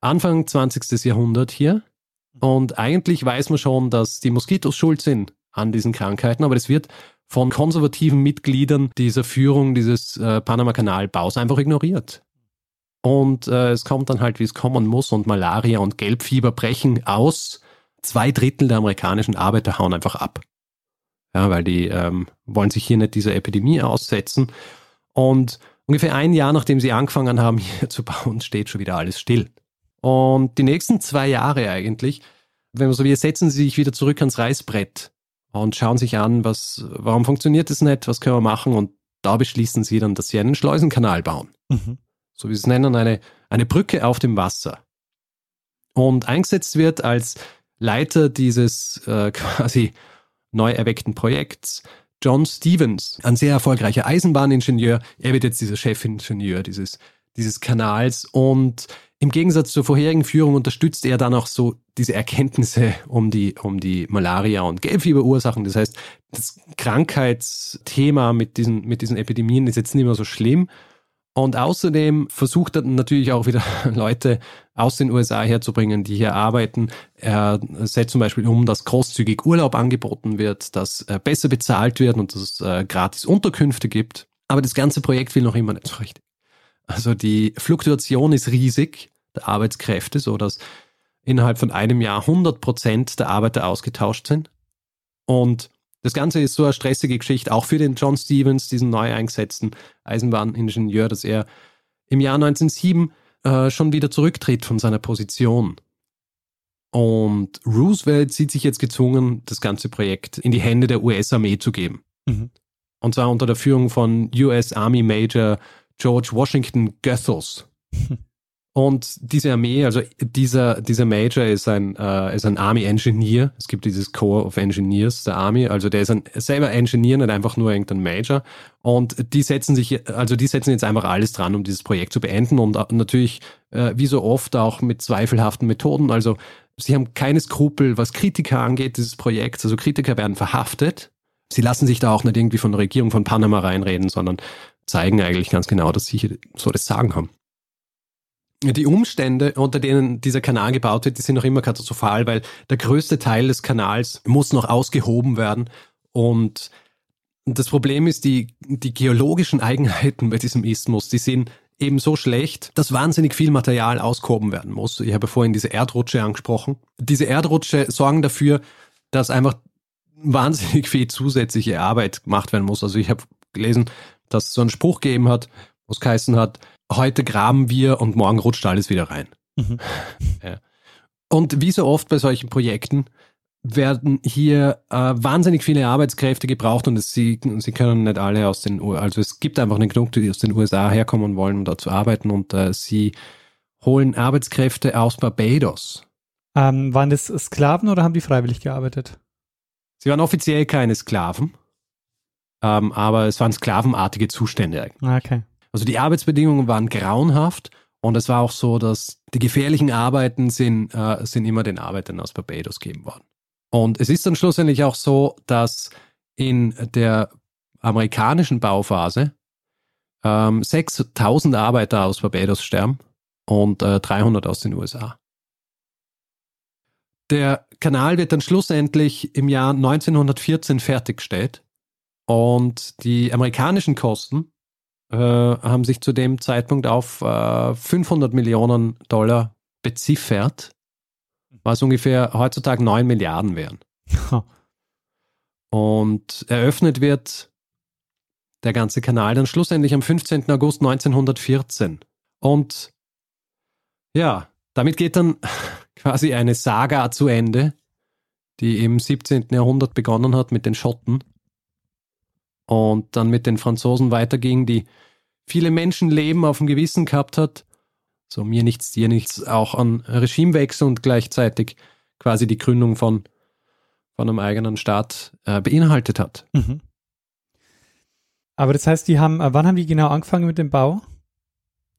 Anfang 20. Jahrhundert hier und eigentlich weiß man schon, dass die Moskitos schuld sind an diesen Krankheiten, aber das wird von konservativen Mitgliedern dieser Führung dieses äh, Panama-Kanal-Baus einfach ignoriert. Und äh, es kommt dann halt, wie es kommen muss, und Malaria und Gelbfieber brechen aus. Zwei Drittel der amerikanischen Arbeiter hauen einfach ab. Ja, weil die ähm, wollen sich hier nicht dieser Epidemie aussetzen. Und ungefähr ein Jahr nachdem sie angefangen haben, [laughs] hier zu bauen, steht schon wieder alles still. Und die nächsten zwei Jahre eigentlich, wenn man so wie, setzen sie sich wieder zurück ans Reißbrett und schauen sich an, was, warum funktioniert das nicht, was können wir machen und da beschließen sie dann, dass sie einen Schleusenkanal bauen. Mhm. So wie sie es nennen, eine, eine Brücke auf dem Wasser. Und eingesetzt wird als Leiter dieses äh, [laughs] quasi neu erweckten Projekts John Stevens, ein sehr erfolgreicher Eisenbahningenieur. Er wird jetzt dieser Chefingenieur dieses, dieses Kanals und im Gegensatz zur vorherigen Führung unterstützt er dann auch so diese Erkenntnisse um die, um die Malaria- und Gelbfieberursachen. Das heißt, das Krankheitsthema mit diesen, mit diesen Epidemien ist jetzt nicht mehr so schlimm. Und außerdem versucht er natürlich auch wieder [laughs] Leute aus den USA herzubringen, die hier arbeiten. Er setzt zum Beispiel um, dass großzügig Urlaub angeboten wird, dass äh, besser bezahlt wird und dass es äh, gratis Unterkünfte gibt. Aber das ganze Projekt will noch immer nicht so richtig. Also die Fluktuation ist riesig der Arbeitskräfte, so dass innerhalb von einem Jahr 100 Prozent der Arbeiter ausgetauscht sind. Und Das Ganze ist so eine stressige Geschichte, auch für den John Stevens, diesen neu eingesetzten Eisenbahningenieur, dass er im Jahr 1907 äh, schon wieder zurücktritt von seiner Position. Und Roosevelt sieht sich jetzt gezwungen, das ganze Projekt in die Hände der US-Armee zu geben. Mhm. Und zwar unter der Führung von US Army Major George Washington Goethals. [laughs] Und diese Armee, also dieser, dieser Major ist ein, äh, ist ein Army Engineer. Es gibt dieses Corps of Engineers der Army. Also der ist ein selber Engineer, nicht einfach nur irgendein Major. Und die setzen sich, also die setzen jetzt einfach alles dran, um dieses Projekt zu beenden. Und natürlich, äh, wie so oft, auch mit zweifelhaften Methoden. Also sie haben keine Skrupel, was Kritiker angeht, dieses Projekts. Also Kritiker werden verhaftet. Sie lassen sich da auch nicht irgendwie von der Regierung von Panama reinreden, sondern zeigen eigentlich ganz genau, dass sie hier so das Sagen haben die Umstände, unter denen dieser Kanal gebaut wird, die sind noch immer katastrophal, weil der größte Teil des Kanals muss noch ausgehoben werden. Und das Problem ist, die, die geologischen Eigenheiten bei diesem Isthmus, die sind eben so schlecht, dass wahnsinnig viel Material ausgehoben werden muss. Ich habe vorhin diese Erdrutsche angesprochen. Diese Erdrutsche sorgen dafür, dass einfach wahnsinnig viel zusätzliche Arbeit gemacht werden muss. Also ich habe gelesen, dass es so einen Spruch gegeben hat, wo es geheißen hat, heute graben wir und morgen rutscht alles wieder rein. Mhm. [laughs] Ja. Und wie so oft bei solchen Projekten werden hier äh, wahnsinnig viele Arbeitskräfte gebraucht und es, sie, sie können nicht alle aus den USA, also es gibt einfach nicht genug, die aus den USA herkommen wollen, um da zu arbeiten und äh, sie holen Arbeitskräfte aus Barbados. Ähm, waren das Sklaven oder haben die freiwillig gearbeitet? Sie waren offiziell keine Sklaven, ähm, aber es waren sklavenartige Zustände eigentlich. Okay. Also die Arbeitsbedingungen waren grauenhaft und es war auch so, dass die gefährlichen Arbeiten sind, äh, sind immer den Arbeitern aus Barbados gegeben worden. Und es ist dann schlussendlich auch so, dass in der amerikanischen Bauphase ähm, 6000 Arbeiter aus Barbados sterben und äh, 300 aus den USA. Der Kanal wird dann schlussendlich im Jahr 1914 fertiggestellt und die amerikanischen Kosten äh, haben sich zu dem Zeitpunkt auf äh, 500 Millionen Dollar beziffert, was ungefähr heutzutage 9 Milliarden wären. Und eröffnet wird der ganze Kanal dann schlussendlich am 15. August 1914. Und ja, damit geht dann [laughs] quasi eine Saga zu Ende, die im 17. Jahrhundert begonnen hat mit den Schotten und dann mit den Franzosen weiterging, die viele Menschenleben auf dem Gewissen gehabt hat. So mir nichts, dir nichts, auch an Regimewechsel und gleichzeitig quasi die Gründung von, von einem eigenen Staat äh, beinhaltet hat. Mhm. Aber das heißt, die haben, äh, wann haben die genau angefangen mit dem Bau?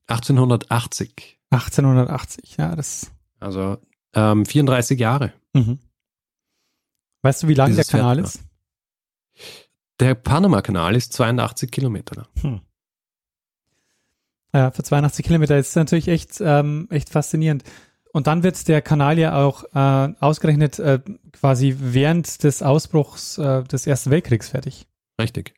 1880. 1880, ja, das. Also ähm, 34 Jahre. Mhm. Weißt du, wie lang der Kanal ist? Der Panama-Kanal ist 82 Kilometer lang. Hm. Ja, für 82 Kilometer ist natürlich echt, ähm, echt faszinierend. Und dann wird der Kanal ja auch äh, ausgerechnet äh, quasi während des Ausbruchs äh, des Ersten Weltkriegs fertig. Richtig.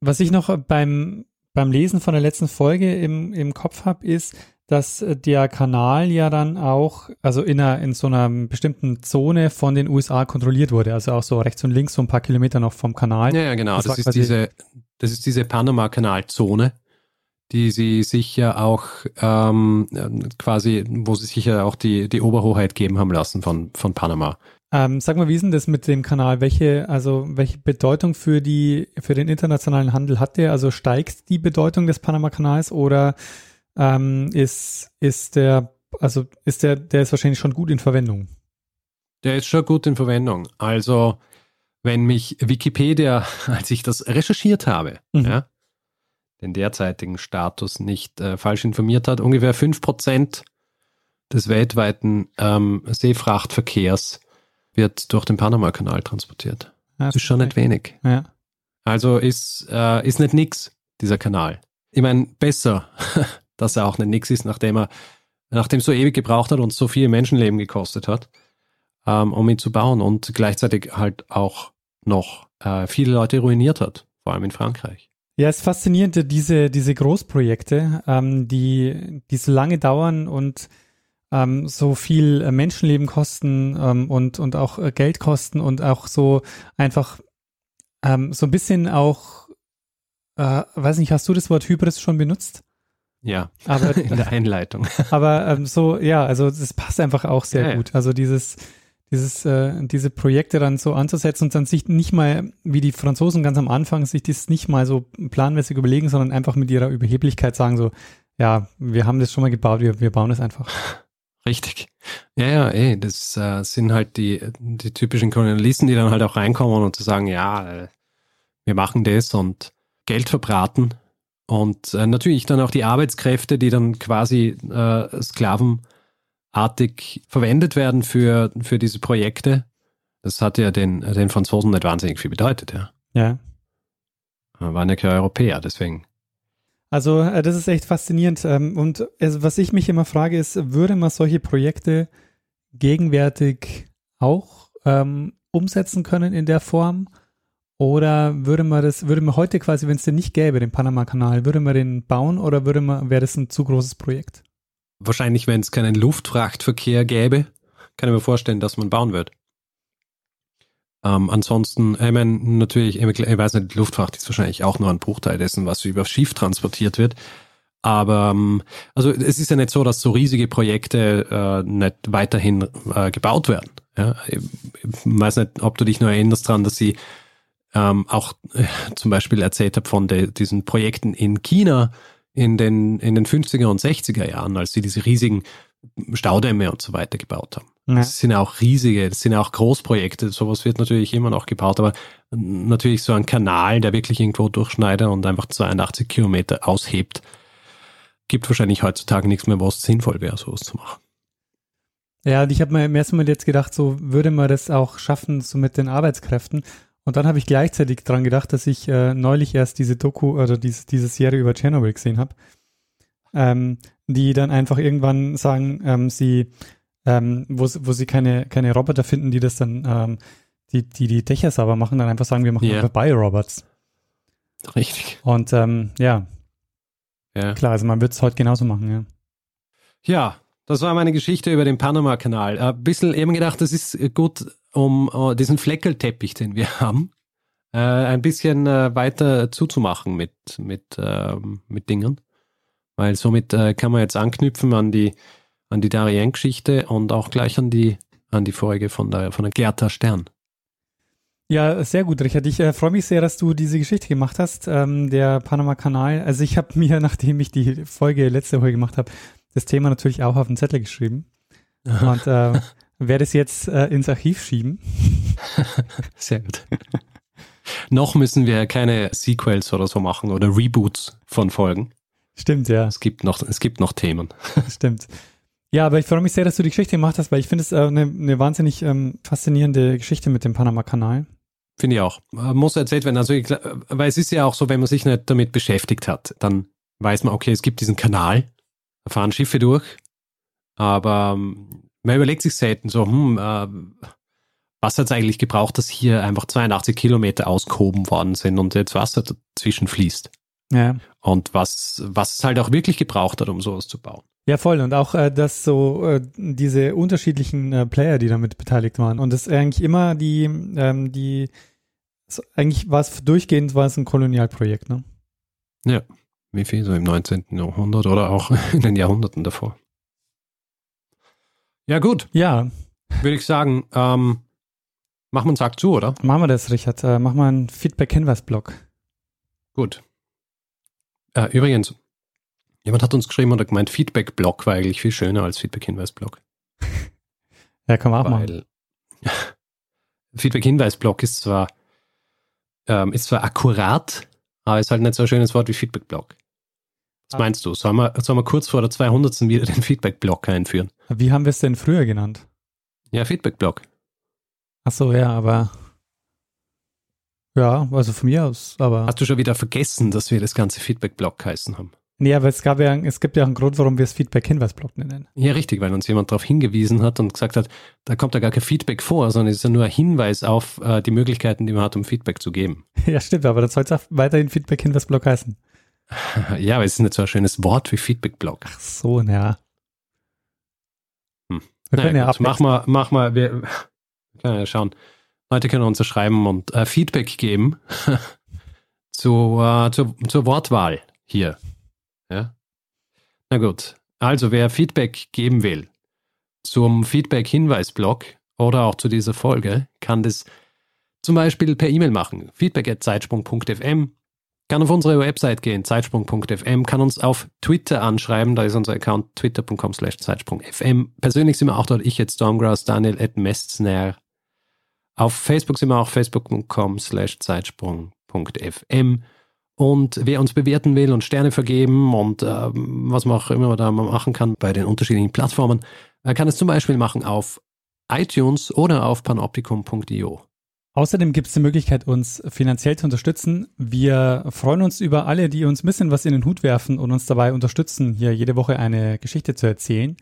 Was ich noch beim, beim Lesen von der letzten Folge im, im Kopf habe, ist, dass äh, der Kanal ja dann auch, also in, einer, in so einer bestimmten Zone von den USA kontrolliert wurde, also auch so rechts und links so ein paar Kilometer noch vom Kanal. Ja, ja genau, das, das ist diese, das ist diese Panama-Kanalzone, die sie sich ja auch ähm, quasi, wo sie sich ja auch die, die Oberhoheit geben haben lassen von, von Panama. Ähm, sag mal, wie ist denn das mit dem Kanal? Welche, also welche Bedeutung für die, für den internationalen Handel hat der? Also steigt die Bedeutung des Panama-Kanals oder ähm, ist, ist der, also ist der, der ist wahrscheinlich schon gut in Verwendung. Der ist schon gut in Verwendung. Also, wenn mich Wikipedia, [laughs] als ich das recherchiert habe, mhm. ja, den derzeitigen Status nicht äh, falsch informiert hat, ungefähr 5% des weltweiten ähm, Seefrachtverkehrs wird durch den Panama-Kanal transportiert. Ja, das ist schon nicht wenig. Ja. Also ist, äh, ist nicht nix, dieser Kanal. Ich meine, besser [laughs] dass er auch nicht nix ist, nachdem er, nachdem so ewig gebraucht hat und so viel Menschenleben gekostet hat, ähm, um ihn zu bauen und gleichzeitig halt auch noch äh, viele Leute ruiniert hat, vor allem in Frankreich. Ja, es ist faszinierend, diese, diese Großprojekte, ähm, die, die so lange dauern und ähm, so viel äh, Menschenleben kosten ähm, und, und auch äh, Geld kosten und auch so einfach Ähm, so ein bisschen auch, äh, weiß nicht, hast du das Wort Hybris schon benutzt? Ja, aber, [laughs] in der Einleitung. Aber ähm, so, ja, also das passt einfach auch sehr ja, gut. Also dieses, dieses, äh, diese Projekte dann so anzusetzen und dann sich nicht mal, wie die Franzosen ganz am Anfang, sich das nicht mal so planmäßig überlegen, sondern einfach mit ihrer Überheblichkeit sagen so, ja, wir haben das schon mal gebaut, wir, wir bauen es einfach. Richtig. Ja, ja, ey, das äh, sind halt die, die typischen Kolonialisten, die dann halt auch reinkommen und zu sagen, ja, äh, wir machen das und Geld verbraten. Und äh, natürlich dann auch die Arbeitskräfte, die dann quasi äh, sklavenartig verwendet werden für, für diese Projekte. Das hat ja den, den Franzosen nicht wahnsinnig viel bedeutet, ja. Ja. Waren ja keine Europäer, deswegen. Also äh, das ist echt faszinierend. Ähm, und was ich mich immer frage, ist, würde man solche Projekte gegenwärtig auch ähm, umsetzen können in der Form? Oder würde man das, würde man heute quasi, wenn es den nicht gäbe, den Panama-Kanal, würde man den bauen oder würde man, wäre das ein zu großes Projekt? Wahrscheinlich, wenn es keinen Luftfrachtverkehr gäbe, kann ich mir vorstellen, dass man bauen wird. Ähm, ansonsten, ich meine, natürlich, ich weiß nicht, Luftfracht ist wahrscheinlich auch nur ein Bruchteil dessen, was über Schiff transportiert wird. Aber ähm, also es ist ja nicht so, dass so riesige Projekte äh, nicht weiterhin äh, gebaut werden. Ja? Ich weiß nicht, ob du dich nur erinnerst daran, dass sie ähm, auch äh, zum Beispiel erzählt habe von de, diesen Projekten in China in den, in den 50er und 60er Jahren, als sie diese riesigen Staudämme und so weiter gebaut haben. Ja. Das sind ja auch riesige, das sind auch Großprojekte. Sowas wird natürlich immer noch gebaut, aber natürlich so ein Kanal, der wirklich irgendwo durchschneidet und einfach 82 Kilometer aushebt, gibt wahrscheinlich heutzutage nichts mehr, wo es sinnvoll wäre, sowas zu machen. Ja, ich habe mir im ersten Mal jetzt gedacht, so würde man das auch schaffen, so mit den Arbeitskräften. Und dann habe ich gleichzeitig dran gedacht, dass ich äh, neulich erst diese Doku oder diese, diese Serie über Tschernobyl gesehen habe. Ähm, die dann einfach irgendwann sagen, ähm, sie, ähm, wo, wo sie keine, keine Roboter finden, die das dann, ähm, die, die die Dächer sauber machen, dann einfach sagen, wir machen yeah. einfach Bio-Robots. Richtig. Und ähm, ja. ja. Klar, also man wird es heute genauso machen, ja. Ja, das war meine Geschichte über den Panama-Kanal. Ein bisschen eben gedacht, das ist gut, um uh, diesen Fleckelteppich, den wir [laughs] haben, äh, ein bisschen äh, weiter zuzumachen mit, mit, äh, mit Dingen. Weil somit äh, kann man jetzt anknüpfen an die, an die Darien-Geschichte und auch gleich an die, an die Folge von der, von der Gerta Stern. Ja, sehr gut, Richard. Ich äh, freue mich sehr, dass du diese Geschichte gemacht hast, ähm, der Panama-Kanal. Also ich habe [laughs] mir, nachdem ich die Folge letzte Woche gemacht habe, das Thema natürlich auch auf den Zettel geschrieben. [laughs] Und äh, werde es jetzt äh, ins Archiv schieben. [laughs] Sehr gut. [laughs] Noch müssen wir keine Sequels oder so machen oder Reboots von Folgen. Stimmt, ja. Es gibt noch, es gibt noch Themen. [laughs] Stimmt. Ja, aber ich freue mich sehr, dass du die Geschichte gemacht hast, weil ich finde es äh, eine, eine wahnsinnig ähm, faszinierende Geschichte mit dem Panama-Kanal. Finde ich auch. Muss erzählt werden. Also, ich, weil es ist ja auch so, wenn man sich nicht damit beschäftigt hat, dann weiß man, okay, es gibt diesen Kanal, da fahren Schiffe durch, aber ähm, man überlegt sich selten so, hm, äh, was hat es eigentlich gebraucht, dass hier einfach 82 Kilometer ausgehoben worden sind und jetzt Wasser dazwischen fließt. Ja. Und was, was es halt auch wirklich gebraucht hat, um sowas zu bauen. Ja, voll. Und auch, äh, dass so äh, diese unterschiedlichen äh, Player, die damit beteiligt waren. Und das eigentlich immer die, ähm, die, so, eigentlich war es durchgehend, war es ein Kolonialprojekt, ne? Ja. Wie viel? So im 19. Jahrhundert oder auch [laughs] in den Jahrhunderten davor. Ja, gut. Ja. Würde ich sagen, ähm, machen wir einen Sack zu, oder? Machen wir das, Richard. Äh, mach mal einen Feedback-Hinweis-Blog. Gut. Äh, übrigens, jemand hat uns geschrieben und gemeint, Feedback-Blog war eigentlich viel schöner als Feedback-Hinweis-Blog. [laughs] ja, kann man auch Weil, machen. [laughs] Feedback-Hinweis-Blog ist zwar, ähm, ist zwar akkurat, aber ist halt nicht so ein schönes Wort wie Feedback-Blog. Was meinst du? Sollen wir, sollen wir kurz vor der 200. wieder den Feedback-Blog einführen? Wie haben wir es denn früher genannt? Ja, Feedback-Blog. Ach so, ja, aber ja, also von mir aus, aber. Hast du schon wieder vergessen, dass wir das ganze Feedback-Blog geheißen haben? Nee, aber es gab ja, es gibt ja einen Grund, warum wir es Feedback-Hinweis-Blog nennen. Ja, richtig, weil uns jemand darauf hingewiesen hat und gesagt hat, da kommt ja gar kein Feedback vor, sondern es ist ja nur ein Hinweis auf äh, die Möglichkeiten, die man hat, um Feedback zu geben. [laughs] Ja, stimmt, aber das soll es auch weiterhin Feedback-Hinweis-Blog heißen. [laughs] Ja, aber es ist nicht so ein schönes Wort wie Feedback-Blog. Ach so, naja. Hm. Wir können naja, ja mach mal, mach mal, wir können ja schauen. Leute können uns schreiben und äh, Feedback geben [laughs] zu, äh, zur, zur Wortwahl hier. Ja? Na gut. Also, wer Feedback geben will zum Feedback-Hinweis-Blog oder auch zu dieser Folge, kann das zum Beispiel per E-Mail machen. feedback.zeitsprung.fm kann auf unsere Website gehen, zeitsprung.fm, kann uns auf Twitter anschreiben, da ist unser Account twitter.com slash zeitsprung.fm. Persönlich sind wir auch dort, ich jetzt Stormgrass, Daniel at Mestner. Auf Facebook sind wir auch facebook.com slash zeitsprung.fm. Und wer uns bewerten will und Sterne vergeben und äh, was man auch immer da machen kann bei den unterschiedlichen Plattformen, äh, kann es zum Beispiel machen auf iTunes oder auf panoptikum.io. Außerdem gibt es die Möglichkeit, uns finanziell zu unterstützen. Wir freuen uns über alle, die uns ein bisschen was in den Hut werfen und uns dabei unterstützen, hier jede Woche eine Geschichte zu erzählen.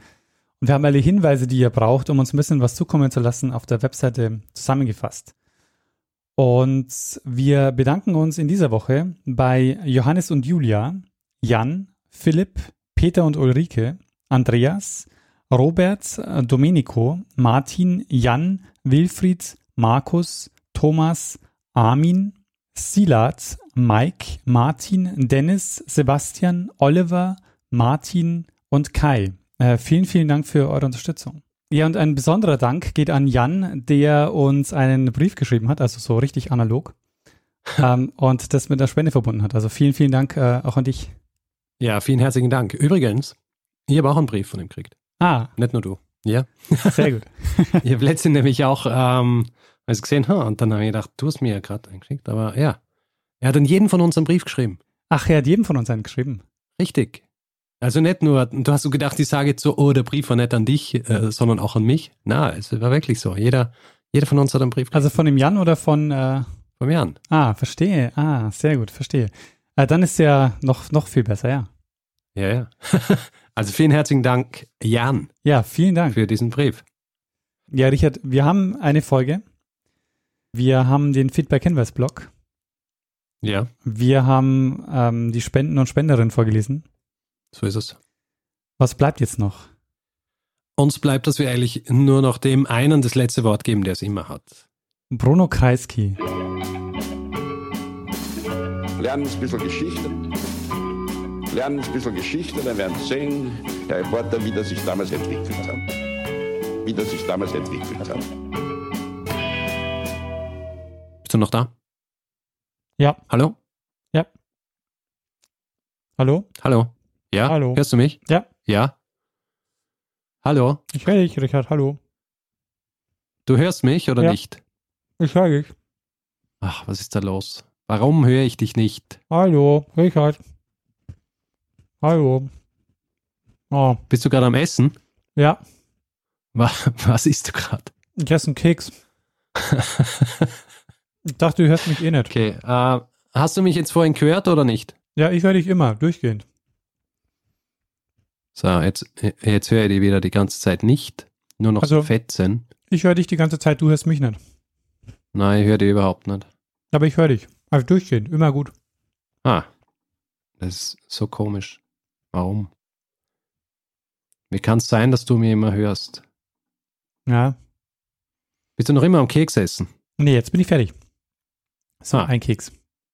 Und wir haben alle Hinweise, die ihr braucht, um uns ein bisschen was zukommen zu lassen, auf der Webseite zusammengefasst. Und wir bedanken uns in dieser Woche bei Johannes und Julia, Jan, Philipp, Peter und Ulrike, Andreas, Robert, Domenico, Martin, Jan, Wilfried, Markus, Thomas, Armin, Silat, Mike, Martin, Dennis, Sebastian, Oliver, Martin und Kai. Äh, vielen, vielen Dank für eure Unterstützung. Ja, und ein besonderer Dank geht an Jan, der uns einen Brief geschrieben hat, also so richtig analog, [laughs] ähm, und das mit der Spende verbunden hat. Also vielen, vielen Dank äh, auch an dich. Ja, vielen herzlichen Dank. Übrigens, ich habe auch einen Brief von ihm gekriegt. Ah. Nicht nur du. Ja. Sehr gut. [laughs] ich habe letztens nämlich auch ähm, also gesehen, ha, und dann habe ich gedacht, du hast mir ja gerade einen geschickt, aber ja. Er hat an jeden von uns einen Brief geschrieben. Ach, er hat jedem von uns einen geschrieben. Richtig. Also nicht nur, du hast so gedacht, ich sage jetzt so, oh, der Brief war nicht an dich, äh, sondern auch an mich. Na, es war wirklich so. Jeder, jeder von uns hat einen Brief. Also von dem Jan oder von? Äh... Vom Jan. Ah, verstehe. Ah, sehr gut, verstehe. Äh, dann ist ja noch, noch viel besser, ja. Ja, ja. [laughs] also vielen herzlichen Dank, Jan. Ja, vielen Dank. Für diesen Brief. Ja, Richard, wir haben eine Folge. Wir haben den Feedback-Hinweis-Blog. Ja. Wir haben ähm, die Spenden und Spenderinnen vorgelesen. So ist es. Was bleibt jetzt noch? Uns bleibt, dass wir eigentlich nur noch dem einen das letzte Wort geben, der es immer hat. Bruno Kreisky. Lernen ein bisschen Geschichte. Lernen ein bisschen Geschichte, dann werden Sie sehen, der Reporter, wie das sich damals entwickelt hat. Wie das sich damals entwickelt hat. Bist du noch da? Ja. Hallo? Ja. Hallo? Hallo? Ja? Hallo. Hörst du mich? Ja. Ja? Hallo? Ich höre dich, Richard. Hallo. Du hörst mich oder ja. nicht? Ich höre dich. Ach, was ist da los? Warum höre ich dich nicht? Hallo, Richard. Hallo. Oh. Bist du gerade am Essen? Ja. Was, [laughs] was isst du gerade? Ich esse einen Keks. [laughs] ich dachte, du hörst mich eh nicht. Okay. Äh, hast du mich jetzt vorhin gehört oder nicht? Ja, ich höre dich immer, durchgehend. So, jetzt, jetzt höre ich dich wieder die ganze Zeit nicht. Nur noch also, so Fetzen. Ich höre dich die ganze Zeit, du hörst mich nicht. Nein, ich höre dich überhaupt nicht. Aber ich höre dich. Also durchgehend, immer gut. Ah. Das ist so komisch. Warum? Wie kann es sein, dass du mir immer hörst? Ja. Bist du noch immer am Keks essen? Nee, jetzt bin ich fertig. So, ah. ein Keks.